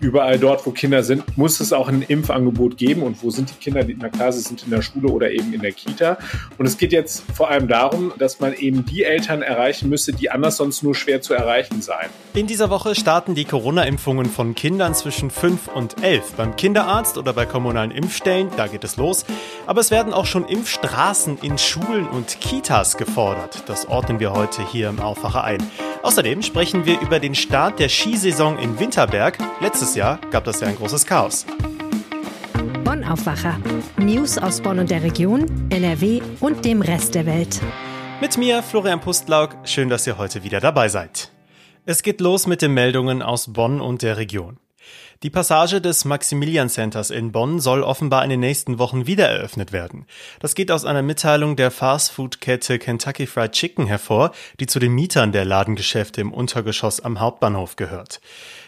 überall dort, wo Kinder sind, muss es auch ein Impfangebot geben. Und wo sind die Kinder? Na klar, sie sind in der Schule oder eben in der Kita. Und es geht jetzt vor allem darum, dass man eben die Eltern erreichen müsste, die anders sonst nur schwer zu erreichen seien. In dieser Woche starten die Corona-Impfungen von Kindern zwischen 5 und 11 beim Kinderarzt oder bei kommunalen Impfstellen. Da geht es los. Aber es werden auch schon Impfstraßen in Schulen und Kitas gefordert. Das ordnen wir heute hier im Aufwacher ein. Außerdem sprechen wir über den Start der Skisaison in Winterberg. Letztes Jahr gab das ja ein großes Chaos. Bonn Aufwacher. News aus Bonn und der Region, NRW und dem Rest der Welt. Mit mir, Florian Pustlauk. Schön, dass ihr heute wieder dabei seid. Es geht los mit den Meldungen aus Bonn und der Region. Die Passage des Maximilian Centers in Bonn soll offenbar in den nächsten Wochen wieder eröffnet werden. Das geht aus einer Mitteilung der Fastfood-Kette Kentucky Fried Chicken hervor, die zu den Mietern der Ladengeschäfte im Untergeschoss am Hauptbahnhof gehört.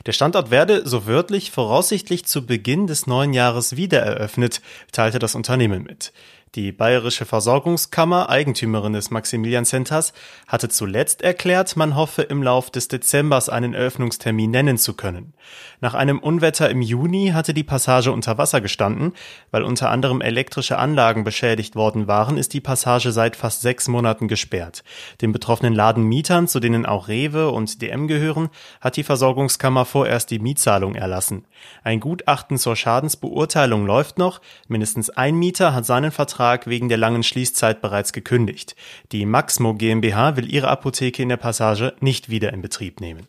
Der Standort werde, so wörtlich, voraussichtlich zu Beginn des neuen Jahres wieder eröffnet, teilte das Unternehmen mit. Die Bayerische Versorgungskammer, Eigentümerin des Maximilian Centers, hatte zuletzt erklärt, man hoffe im Lauf des Dezembers einen Eröffnungstermin nennen zu können. Nach einem Unwetter im Juni hatte die Passage unter Wasser gestanden. Weil unter anderem elektrische Anlagen beschädigt worden waren, ist die Passage seit fast sechs Monaten gesperrt. Den betroffenen Ladenmietern, zu denen auch Rewe und DM gehören, hat die Versorgungskammer vorerst die Mietzahlung erlassen. Ein Gutachten zur Schadensbeurteilung läuft noch. Mindestens ein Mieter hat seinen Vertrag Vertrag wegen der langen Schließzeit bereits gekündigt. Die Maxmo GmbH will ihre Apotheke in der Passage nicht wieder in Betrieb nehmen.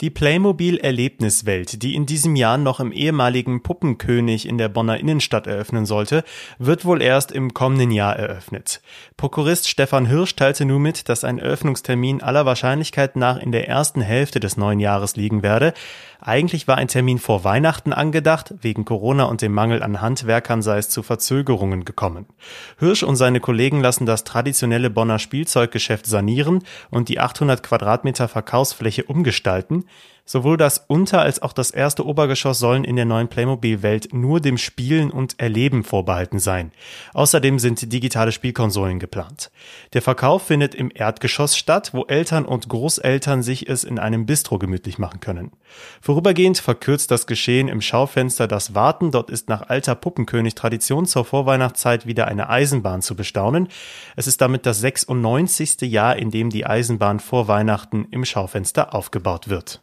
Die Playmobil Erlebniswelt, die in diesem Jahr noch im ehemaligen Puppenkönig in der Bonner Innenstadt eröffnen sollte, wird wohl erst im kommenden Jahr eröffnet. Prokurist Stefan Hirsch teilte nun mit, dass ein Eröffnungstermin aller Wahrscheinlichkeit nach in der ersten Hälfte des neuen Jahres liegen werde. Eigentlich war ein Termin vor Weihnachten angedacht, wegen Corona und dem Mangel an Handwerkern sei es zu Verzögerungen gekommen. Hirsch und seine Kollegen lassen das traditionelle Bonner Spielzeuggeschäft sanieren und die 800 Quadratmeter Verkaufsfläche umgestalten. Sowohl das Unter- als auch das erste Obergeschoss sollen in der neuen Playmobil-Welt nur dem Spielen und Erleben vorbehalten sein. Außerdem sind digitale Spielkonsolen geplant. Der Verkauf findet im Erdgeschoss statt, wo Eltern und Großeltern sich es in einem Bistro gemütlich machen können. Vorübergehend verkürzt das Geschehen im Schaufenster das Warten. Dort ist nach alter Puppenkönig-Tradition zur Vorweihnachtszeit wieder eine Eisenbahn zu bestaunen. Es ist damit das 96. Jahr, in dem die Eisenbahn vor Weihnachten im Schaufenster aufgebaut wird.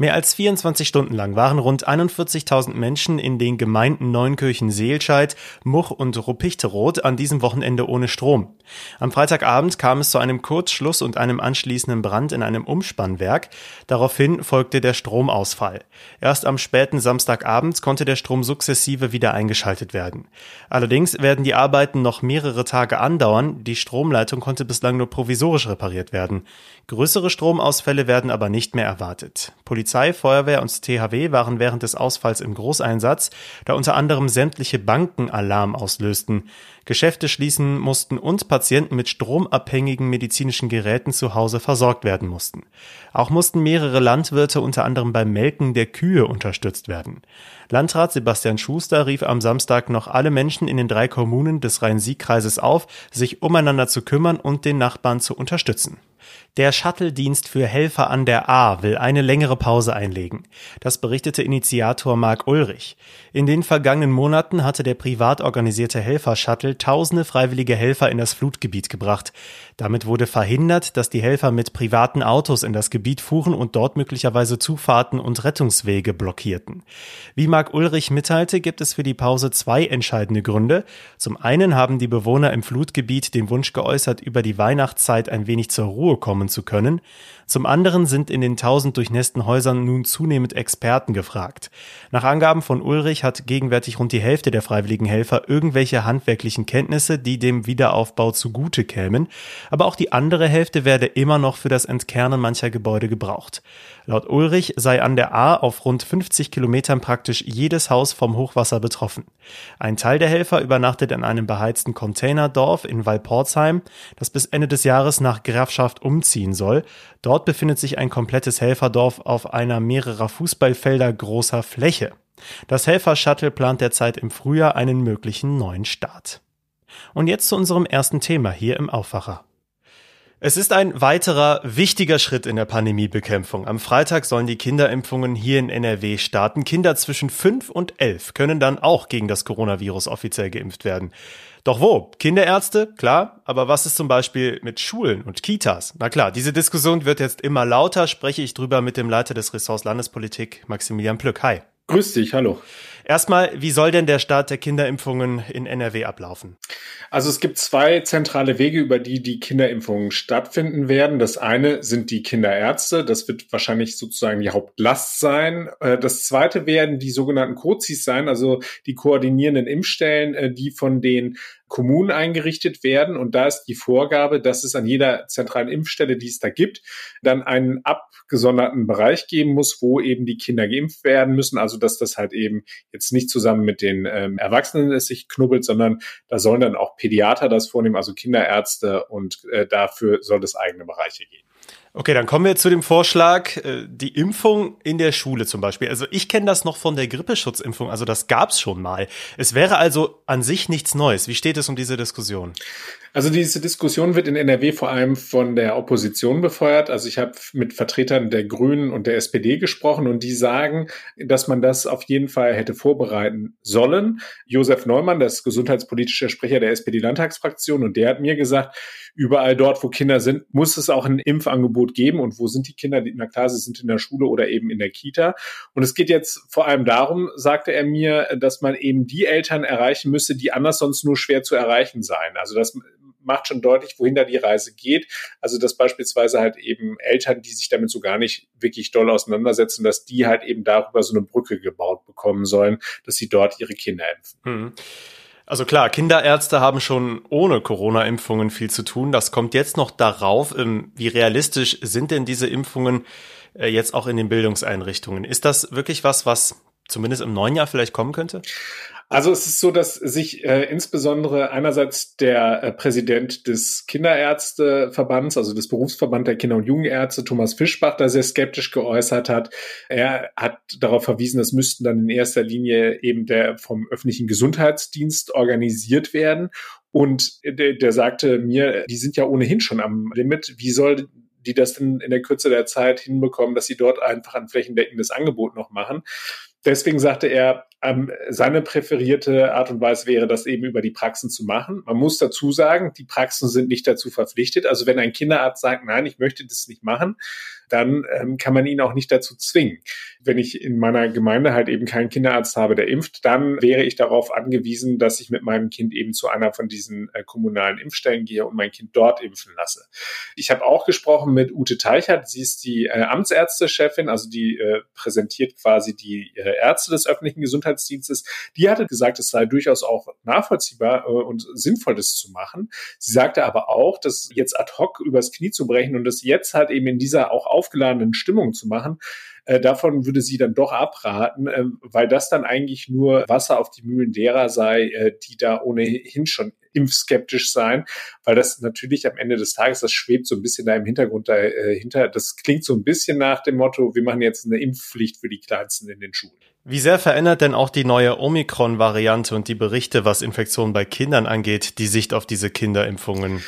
Mehr als 24 Stunden lang waren rund 41.000 Menschen in den Gemeinden Neunkirchen Seelscheid, Much und Ruppichteroth an diesem Wochenende ohne Strom. Am Freitagabend kam es zu einem Kurzschluss und einem anschließenden Brand in einem Umspannwerk. Daraufhin folgte der Stromausfall. Erst am späten Samstagabend konnte der Strom sukzessive wieder eingeschaltet werden. Allerdings werden die Arbeiten noch mehrere Tage andauern. Die Stromleitung konnte bislang nur provisorisch repariert werden. Größere Stromausfälle werden aber nicht mehr erwartet. Polizei Polizei, Feuerwehr und THW waren während des Ausfalls im Großeinsatz, da unter anderem sämtliche Banken Alarm auslösten. Geschäfte schließen mussten und Patienten mit stromabhängigen medizinischen Geräten zu Hause versorgt werden mussten. Auch mussten mehrere Landwirte unter anderem beim Melken der Kühe unterstützt werden. Landrat Sebastian Schuster rief am Samstag noch alle Menschen in den drei Kommunen des Rhein-Sieg-Kreises auf, sich umeinander zu kümmern und den Nachbarn zu unterstützen. Der Shuttle-Dienst für Helfer an der A will eine längere Pause einlegen. Das berichtete Initiator Marc Ulrich. In den vergangenen Monaten hatte der privat organisierte Helfer-Shuttle tausende freiwillige Helfer in das Flutgebiet gebracht. Damit wurde verhindert, dass die Helfer mit privaten Autos in das Gebiet fuhren und dort möglicherweise Zufahrten und Rettungswege blockierten. Wie Marc Ulrich mitteilte, gibt es für die Pause zwei entscheidende Gründe. Zum einen haben die Bewohner im Flutgebiet den Wunsch geäußert, über die Weihnachtszeit ein wenig zur Ruhe kommen zu können. Zum anderen sind in den tausend durchnässten Häusern nun zunehmend Experten gefragt. Nach Angaben von Ulrich hat gegenwärtig rund die Hälfte der freiwilligen Helfer irgendwelche handwerklichen Kenntnisse, die dem Wiederaufbau zugute kämen, aber auch die andere Hälfte werde immer noch für das Entkernen mancher Gebäude gebraucht. Laut Ulrich sei an der A auf rund 50 Kilometern praktisch jedes Haus vom Hochwasser betroffen. Ein Teil der Helfer übernachtet in einem beheizten Containerdorf in Walportsheim, das bis Ende des Jahres nach Grafschaft umziehen soll. Dort befindet sich ein komplettes Helferdorf auf einer mehrerer Fußballfelder großer Fläche. Das Helfer-Shuttle plant derzeit im Frühjahr einen möglichen neuen Start. Und jetzt zu unserem ersten Thema hier im Aufwacher. Es ist ein weiterer wichtiger Schritt in der Pandemiebekämpfung. Am Freitag sollen die Kinderimpfungen hier in NRW starten. Kinder zwischen 5 und 11 können dann auch gegen das Coronavirus offiziell geimpft werden. Doch wo? Kinderärzte? Klar. Aber was ist zum Beispiel mit Schulen und Kitas? Na klar, diese Diskussion wird jetzt immer lauter. Spreche ich drüber mit dem Leiter des Ressorts Landespolitik, Maximilian Plück. Hi. Grüß dich, hallo. Erstmal, wie soll denn der Start der Kinderimpfungen in NRW ablaufen? Also es gibt zwei zentrale Wege, über die die Kinderimpfungen stattfinden werden. Das eine sind die Kinderärzte. Das wird wahrscheinlich sozusagen die Hauptlast sein. Äh, das zweite werden die sogenannten COZIs sein, also die koordinierenden Impfstellen, äh, die von den Kommunen eingerichtet werden. Und da ist die Vorgabe, dass es an jeder zentralen Impfstelle, die es da gibt, dann einen abgesonderten Bereich geben muss, wo eben die Kinder geimpft werden müssen. Also dass das halt eben jetzt nicht zusammen mit den ähm, Erwachsenen es sich knubbelt, sondern da sollen dann auch Pädiater das vornehmen, also Kinderärzte und äh, dafür soll es eigene Bereiche geben. Okay, dann kommen wir zu dem Vorschlag, äh, die Impfung in der Schule zum Beispiel. Also ich kenne das noch von der Grippeschutzimpfung, also das gab's schon mal. Es wäre also an sich nichts Neues. Wie steht es um diese Diskussion? Also diese Diskussion wird in NRW vor allem von der Opposition befeuert. Also ich habe mit Vertretern der Grünen und der SPD gesprochen und die sagen, dass man das auf jeden Fall hätte vorbereiten sollen. Josef Neumann, das gesundheitspolitische Sprecher der SPD-Landtagsfraktion, und der hat mir gesagt, überall dort, wo Kinder sind, muss es auch ein Impfangebot geben. Und wo sind die Kinder? Na klar, sie sind in der Schule oder eben in der Kita. Und es geht jetzt vor allem darum, sagte er mir, dass man eben die Eltern erreichen müsse, die anders sonst nur schwer zu erreichen seien. Also dass macht schon deutlich, wohin da die Reise geht. Also dass beispielsweise halt eben Eltern, die sich damit so gar nicht wirklich doll auseinandersetzen, dass die halt eben darüber so eine Brücke gebaut bekommen sollen, dass sie dort ihre Kinder impfen. Hm. Also klar, Kinderärzte haben schon ohne Corona-Impfungen viel zu tun. Das kommt jetzt noch darauf. Ähm, wie realistisch sind denn diese Impfungen äh, jetzt auch in den Bildungseinrichtungen? Ist das wirklich was, was zumindest im neuen Jahr vielleicht kommen könnte? Also es ist so, dass sich äh, insbesondere einerseits der äh, Präsident des Kinderärzteverbands, also des Berufsverband der Kinder- und Jugendärzte, Thomas Fischbach, da sehr skeptisch geäußert hat. Er hat darauf verwiesen, das müssten dann in erster Linie eben der vom öffentlichen Gesundheitsdienst organisiert werden. Und der, der sagte mir, die sind ja ohnehin schon am Limit. Wie soll die das denn in der Kürze der Zeit hinbekommen, dass sie dort einfach ein flächendeckendes Angebot noch machen? Deswegen sagte er, ähm, seine präferierte Art und Weise wäre, das eben über die Praxen zu machen. Man muss dazu sagen, die Praxen sind nicht dazu verpflichtet. Also wenn ein Kinderarzt sagt, nein, ich möchte das nicht machen, dann ähm, kann man ihn auch nicht dazu zwingen. Wenn ich in meiner Gemeinde halt eben keinen Kinderarzt habe, der impft, dann wäre ich darauf angewiesen, dass ich mit meinem Kind eben zu einer von diesen äh, kommunalen Impfstellen gehe und mein Kind dort impfen lasse. Ich habe auch gesprochen mit Ute Teichert, sie ist die äh, Amtsärztechefin, also die äh, präsentiert quasi die äh, Ärzte des öffentlichen Gesundheitsdienstes. Die hatte gesagt, es sei durchaus auch nachvollziehbar äh, und sinnvoll, das zu machen. Sie sagte aber auch, dass jetzt ad hoc übers Knie zu brechen und das jetzt halt eben in dieser auch aufgeladenen Stimmung zu machen, äh, davon würde sie dann doch abraten, äh, weil das dann eigentlich nur Wasser auf die Mühlen derer sei, äh, die da ohnehin schon impfskeptisch sein, weil das natürlich am Ende des Tages, das schwebt so ein bisschen da im Hintergrund dahinter. Das klingt so ein bisschen nach dem Motto, wir machen jetzt eine Impfpflicht für die Kleinsten in den Schulen. Wie sehr verändert denn auch die neue Omikron-Variante und die Berichte, was Infektionen bei Kindern angeht, die Sicht auf diese Kinderimpfungen?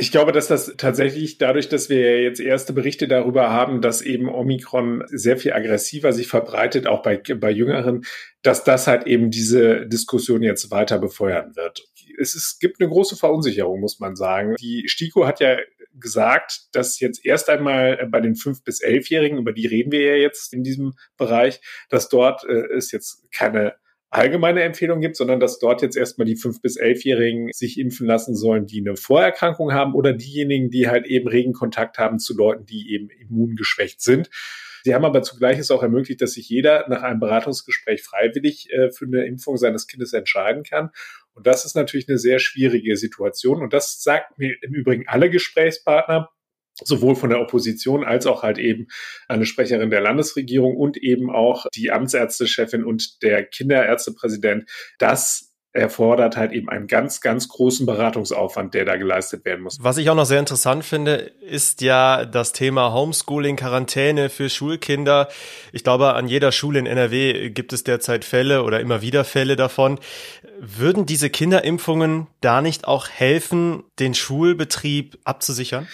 Ich glaube, dass das tatsächlich dadurch, dass wir jetzt erste Berichte darüber haben, dass eben Omikron sehr viel aggressiver sich verbreitet, auch bei, bei Jüngeren, dass das halt eben diese Diskussion jetzt weiter befeuern wird. Es ist, gibt eine große Verunsicherung, muss man sagen. Die STIKO hat ja gesagt, dass jetzt erst einmal bei den fünf bis elfjährigen, über die reden wir ja jetzt in diesem Bereich, dass dort äh, es jetzt keine allgemeine Empfehlung gibt, sondern dass dort jetzt erstmal die fünf bis elfjährigen sich impfen lassen sollen, die eine Vorerkrankung haben oder diejenigen, die halt eben regen Kontakt haben zu Leuten, die eben immungeschwächt sind. Sie haben aber zugleich es auch ermöglicht, dass sich jeder nach einem Beratungsgespräch freiwillig äh, für eine Impfung seines Kindes entscheiden kann. Und das ist natürlich eine sehr schwierige Situation. Und das sagt mir im Übrigen alle Gesprächspartner, sowohl von der Opposition als auch halt eben eine Sprecherin der Landesregierung und eben auch die Amtsärztechefin und der Kinderärztepräsident, dass erfordert halt eben einen ganz, ganz großen Beratungsaufwand, der da geleistet werden muss. Was ich auch noch sehr interessant finde, ist ja das Thema Homeschooling, Quarantäne für Schulkinder. Ich glaube, an jeder Schule in NRW gibt es derzeit Fälle oder immer wieder Fälle davon. Würden diese Kinderimpfungen da nicht auch helfen, den Schulbetrieb abzusichern?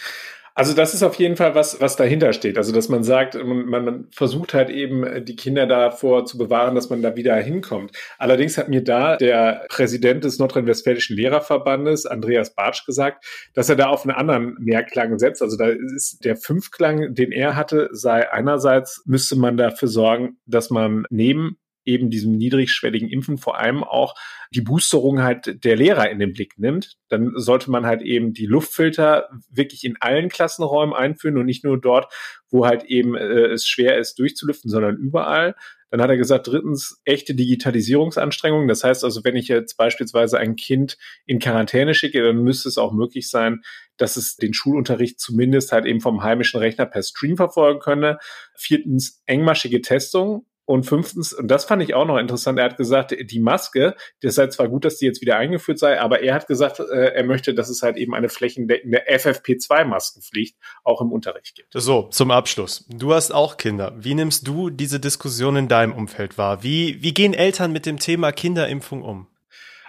Also das ist auf jeden Fall was, was dahinter steht. Also dass man sagt, man, man versucht halt eben die Kinder davor zu bewahren, dass man da wieder hinkommt. Allerdings hat mir da der Präsident des Nordrhein-Westfälischen Lehrerverbandes, Andreas Bartsch, gesagt, dass er da auf einen anderen Mehrklang setzt. Also da ist der Fünfklang, den er hatte, sei einerseits müsste man dafür sorgen, dass man neben eben diesem niedrigschwelligen Impfen vor allem auch die Boosterung halt der Lehrer in den Blick nimmt, dann sollte man halt eben die Luftfilter wirklich in allen Klassenräumen einführen und nicht nur dort, wo halt eben äh, es schwer ist durchzulüften, sondern überall. Dann hat er gesagt, drittens, echte Digitalisierungsanstrengungen. Das heißt also, wenn ich jetzt beispielsweise ein Kind in Quarantäne schicke, dann müsste es auch möglich sein, dass es den Schulunterricht zumindest halt eben vom heimischen Rechner per Stream verfolgen könne. Viertens, engmaschige Testung. Und fünftens, und das fand ich auch noch interessant, er hat gesagt, die Maske, das sei zwar gut, dass die jetzt wieder eingeführt sei, aber er hat gesagt, äh, er möchte, dass es halt eben eine flächendeckende FFP2-Maskenpflicht auch im Unterricht gibt. So, zum Abschluss. Du hast auch Kinder. Wie nimmst du diese Diskussion in deinem Umfeld wahr? Wie, wie gehen Eltern mit dem Thema Kinderimpfung um?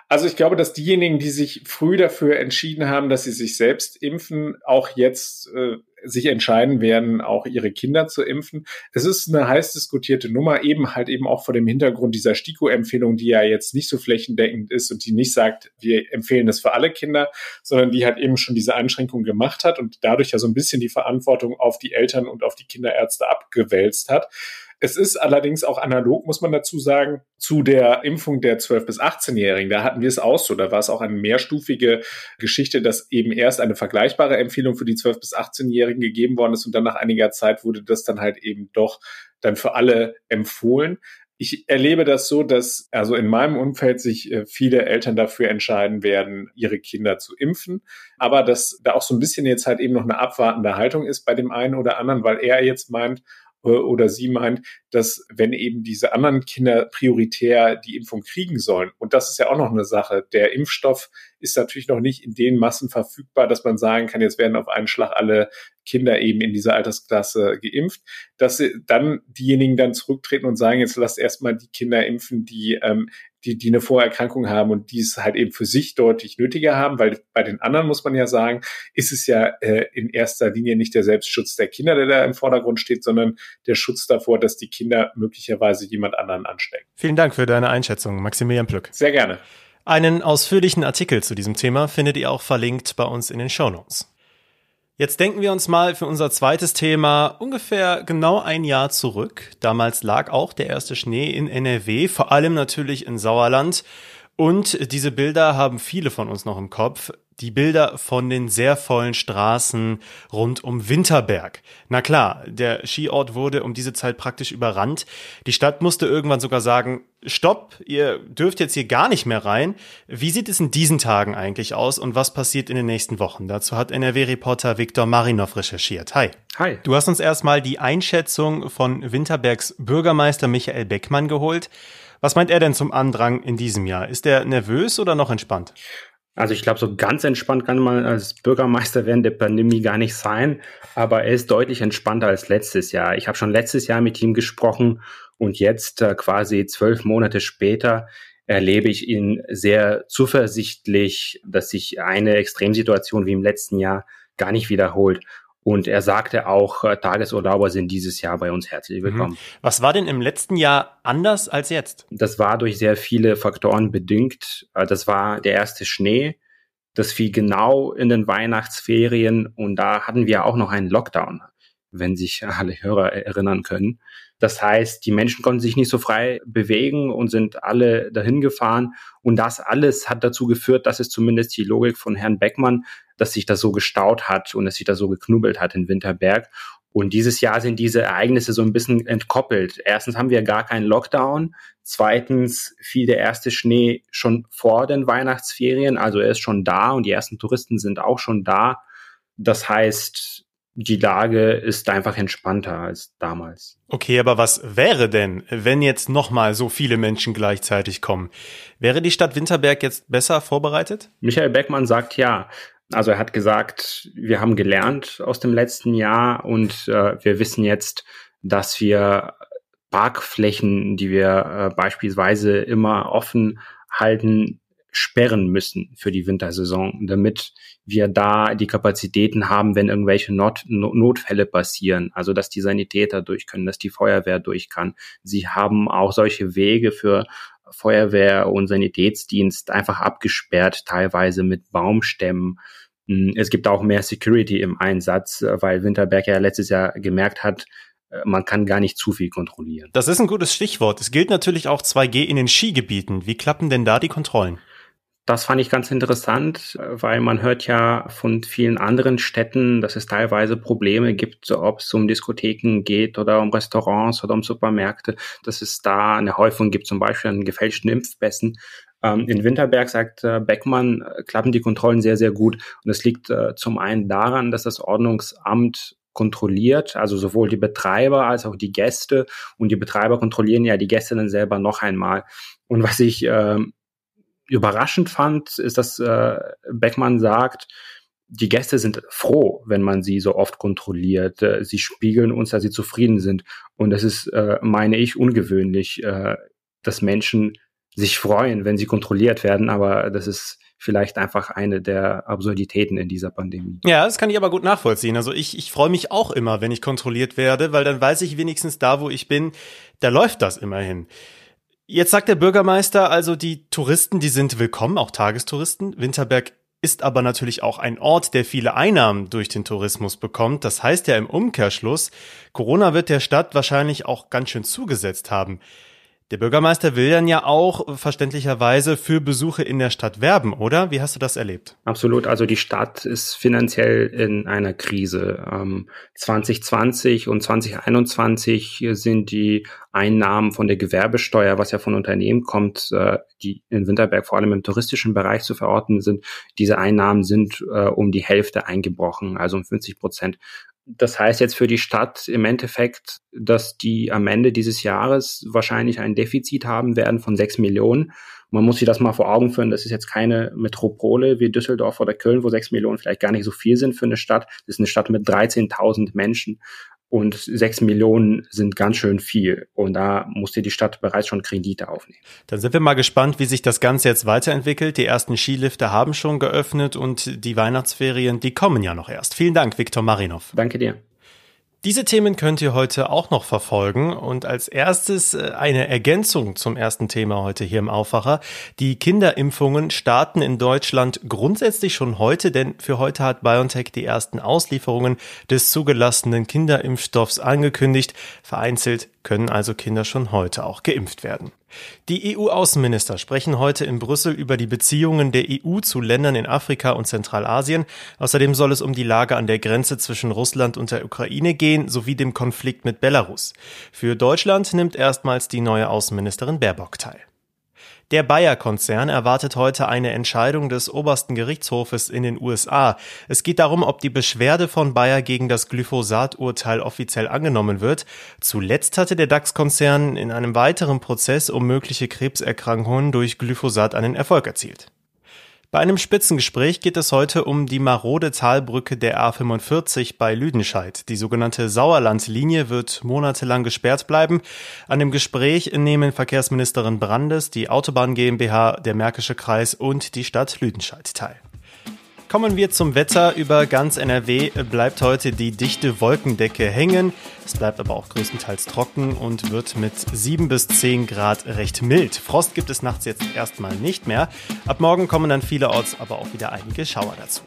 Also ich glaube, dass diejenigen, die sich früh dafür entschieden haben, dass sie sich selbst impfen, auch jetzt äh, sich entscheiden werden, auch ihre Kinder zu impfen. Es ist eine heiß diskutierte Nummer, eben halt eben auch vor dem Hintergrund dieser STIKO-Empfehlung, die ja jetzt nicht so flächendeckend ist und die nicht sagt, wir empfehlen das für alle Kinder, sondern die halt eben schon diese Einschränkung gemacht hat und dadurch ja so ein bisschen die Verantwortung auf die Eltern und auf die Kinderärzte abgewälzt hat. Es ist allerdings auch analog, muss man dazu sagen, zu der Impfung der 12- bis 18-Jährigen. Da hatten wir es auch so. Da war es auch eine mehrstufige Geschichte, dass eben erst eine vergleichbare Empfehlung für die 12- bis 18-Jährigen gegeben worden ist und dann nach einiger Zeit wurde das dann halt eben doch dann für alle empfohlen. Ich erlebe das so, dass also in meinem Umfeld sich äh, viele Eltern dafür entscheiden werden, ihre Kinder zu impfen, aber dass da auch so ein bisschen jetzt halt eben noch eine abwartende Haltung ist bei dem einen oder anderen, weil er jetzt meint, oder sie meint, dass wenn eben diese anderen Kinder prioritär die Impfung kriegen sollen, und das ist ja auch noch eine Sache, der Impfstoff ist natürlich noch nicht in den Massen verfügbar, dass man sagen kann, jetzt werden auf einen Schlag alle Kinder eben in dieser Altersklasse geimpft, dass sie dann diejenigen dann zurücktreten und sagen, jetzt lasst erstmal die Kinder impfen, die ähm, die, die eine Vorerkrankung haben und die es halt eben für sich deutlich nötiger haben, weil bei den anderen muss man ja sagen, ist es ja äh, in erster Linie nicht der Selbstschutz der Kinder, der da im Vordergrund steht, sondern der Schutz davor, dass die Kinder möglicherweise jemand anderen anstecken. Vielen Dank für deine Einschätzung, Maximilian Plück. Sehr gerne. Einen ausführlichen Artikel zu diesem Thema findet ihr auch verlinkt bei uns in den Show Notes. Jetzt denken wir uns mal für unser zweites Thema ungefähr genau ein Jahr zurück. Damals lag auch der erste Schnee in NRW, vor allem natürlich in Sauerland. Und diese Bilder haben viele von uns noch im Kopf die Bilder von den sehr vollen Straßen rund um Winterberg. Na klar, der Skiort wurde um diese Zeit praktisch überrannt. Die Stadt musste irgendwann sogar sagen, stopp, ihr dürft jetzt hier gar nicht mehr rein. Wie sieht es in diesen Tagen eigentlich aus und was passiert in den nächsten Wochen? Dazu hat NRW-Reporter Viktor Marinov recherchiert. Hi. Hi. Du hast uns erstmal die Einschätzung von Winterbergs Bürgermeister Michael Beckmann geholt. Was meint er denn zum Andrang in diesem Jahr? Ist er nervös oder noch entspannt? Also ich glaube, so ganz entspannt kann man als Bürgermeister während der Pandemie gar nicht sein, aber er ist deutlich entspannter als letztes Jahr. Ich habe schon letztes Jahr mit ihm gesprochen und jetzt äh, quasi zwölf Monate später erlebe ich ihn sehr zuversichtlich, dass sich eine Extremsituation wie im letzten Jahr gar nicht wiederholt. Und er sagte auch, äh, Tagesurlauber sind dieses Jahr bei uns herzlich mhm. willkommen. Was war denn im letzten Jahr anders als jetzt? Das war durch sehr viele Faktoren bedingt. Äh, das war der erste Schnee. Das fiel genau in den Weihnachtsferien und da hatten wir auch noch einen Lockdown, wenn sich alle Hörer erinnern können. Das heißt, die Menschen konnten sich nicht so frei bewegen und sind alle dahin gefahren. Und das alles hat dazu geführt, dass es zumindest die Logik von Herrn Beckmann dass sich das so gestaut hat und dass sich das so geknubbelt hat in Winterberg. Und dieses Jahr sind diese Ereignisse so ein bisschen entkoppelt. Erstens haben wir gar keinen Lockdown. Zweitens fiel der erste Schnee schon vor den Weihnachtsferien. Also er ist schon da und die ersten Touristen sind auch schon da. Das heißt, die Lage ist einfach entspannter als damals. Okay, aber was wäre denn, wenn jetzt nochmal so viele Menschen gleichzeitig kommen? Wäre die Stadt Winterberg jetzt besser vorbereitet? Michael Beckmann sagt ja. Also er hat gesagt, wir haben gelernt aus dem letzten Jahr und äh, wir wissen jetzt, dass wir Parkflächen, die wir äh, beispielsweise immer offen halten, sperren müssen für die Wintersaison, damit wir da die Kapazitäten haben, wenn irgendwelche Not Notfälle passieren. Also dass die Sanitäter durch können, dass die Feuerwehr durch kann. Sie haben auch solche Wege für Feuerwehr und Sanitätsdienst einfach abgesperrt, teilweise mit Baumstämmen. Hm, es gibt auch mehr Security im Einsatz, weil Winterberg ja letztes Jahr gemerkt hat, äh, man kann gar nicht zu viel kontrollieren. Das ist ein gutes Stichwort. Es gilt natürlich auch 2G in den Skigebieten. Wie klappen denn da die Kontrollen? Das fand ich ganz interessant, weil man hört ja von vielen anderen Städten, dass es teilweise Probleme gibt, ob es um Diskotheken geht oder um Restaurants oder um Supermärkte, dass es da eine Häufung gibt, zum Beispiel an gefälschten Impfpässen. Ähm, in Winterberg, sagt äh, Beckmann, äh, klappen die Kontrollen sehr, sehr gut. Und es liegt äh, zum einen daran, dass das Ordnungsamt kontrolliert, also sowohl die Betreiber als auch die Gäste. Und die Betreiber kontrollieren ja die Gäste dann selber noch einmal. Und was ich äh, überraschend fand, ist, dass äh, Beckmann sagt, die Gäste sind froh, wenn man sie so oft kontrolliert. Äh, sie spiegeln uns, dass sie zufrieden sind. Und das ist, äh, meine ich, ungewöhnlich, äh, dass Menschen sich freuen, wenn sie kontrolliert werden. Aber das ist vielleicht einfach eine der Absurditäten in dieser Pandemie. Ja, das kann ich aber gut nachvollziehen. Also ich, ich freue mich auch immer, wenn ich kontrolliert werde, weil dann weiß ich wenigstens da, wo ich bin, da läuft das immerhin. Jetzt sagt der Bürgermeister also, die Touristen, die sind willkommen, auch Tagestouristen. Winterberg ist aber natürlich auch ein Ort, der viele Einnahmen durch den Tourismus bekommt. Das heißt ja im Umkehrschluss, Corona wird der Stadt wahrscheinlich auch ganz schön zugesetzt haben. Der Bürgermeister will dann ja auch verständlicherweise für Besuche in der Stadt werben, oder? Wie hast du das erlebt? Absolut. Also die Stadt ist finanziell in einer Krise. 2020 ähm, und 2021 sind die Einnahmen von der Gewerbesteuer, was ja von Unternehmen kommt, äh, die in Winterberg vor allem im touristischen Bereich zu verorten sind. Diese Einnahmen sind äh, um die Hälfte eingebrochen, also um 50 Prozent das heißt jetzt für die Stadt im Endeffekt, dass die am Ende dieses Jahres wahrscheinlich ein Defizit haben werden von sechs Millionen. Man muss sich das mal vor Augen führen. Das ist jetzt keine Metropole wie Düsseldorf oder Köln, wo sechs Millionen vielleicht gar nicht so viel sind für eine Stadt. Das ist eine Stadt mit 13.000 Menschen und sechs Millionen sind ganz schön viel. Und da musste die Stadt bereits schon Kredite aufnehmen. Dann sind wir mal gespannt, wie sich das Ganze jetzt weiterentwickelt. Die ersten Skilifte haben schon geöffnet und die Weihnachtsferien, die kommen ja noch erst. Vielen Dank, Viktor Marinov. Danke dir. Diese Themen könnt ihr heute auch noch verfolgen und als erstes äh, eine Ergänzung zum ersten Thema heute hier im Aufwacher. Die Kinderimpfungen starten in Deutschland grundsätzlich schon heute, denn für heute hat BioNTech die ersten Auslieferungen des zugelassenen Kinderimpfstoffs angekündigt. Vereinzelt können also Kinder schon heute auch geimpft werden. Die EU-Außenminister sprechen heute in Brüssel über die Beziehungen der EU zu Ländern in Afrika und Zentralasien. Außerdem soll es um die Lage an der Grenze zwischen Russland und der Ukraine gehen, sowie dem Konflikt mit Belarus. Für Deutschland nimmt erstmals die neue Außenministerin Baerbock teil. Der Bayer-Konzern erwartet heute eine Entscheidung des obersten Gerichtshofes in den USA. Es geht darum, ob die Beschwerde von Bayer gegen das Glyphosat-Urteil offiziell angenommen wird. Zuletzt hatte der DAX-Konzern in einem weiteren Prozess um mögliche Krebserkrankungen durch Glyphosat einen Erfolg erzielt. Bei einem Spitzengespräch geht es heute um die marode Talbrücke der A45 bei Lüdenscheid. Die sogenannte Sauerlandlinie wird monatelang gesperrt bleiben. An dem Gespräch nehmen Verkehrsministerin Brandes, die Autobahn GmbH, der Märkische Kreis und die Stadt Lüdenscheid teil. Kommen wir zum Wetter. Über ganz NRW bleibt heute die dichte Wolkendecke hängen. Es bleibt aber auch größtenteils trocken und wird mit 7 bis 10 Grad recht mild. Frost gibt es nachts jetzt erstmal nicht mehr. Ab morgen kommen dann vielerorts aber auch wieder einige Schauer dazu.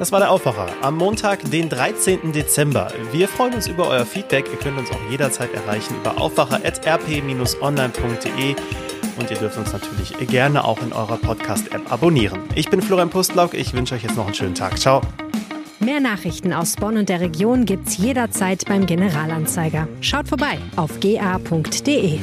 Das war der Aufwacher am Montag, den 13. Dezember. Wir freuen uns über euer Feedback. Ihr könnt uns auch jederzeit erreichen über aufwacher.rp-online.de und ihr dürft uns natürlich gerne auch in eurer Podcast-App abonnieren. Ich bin Florian Pustlauk, ich wünsche euch jetzt noch einen schönen Tag. Ciao. Mehr Nachrichten aus Bonn und der Region gibt's jederzeit beim Generalanzeiger. Schaut vorbei auf ga.de.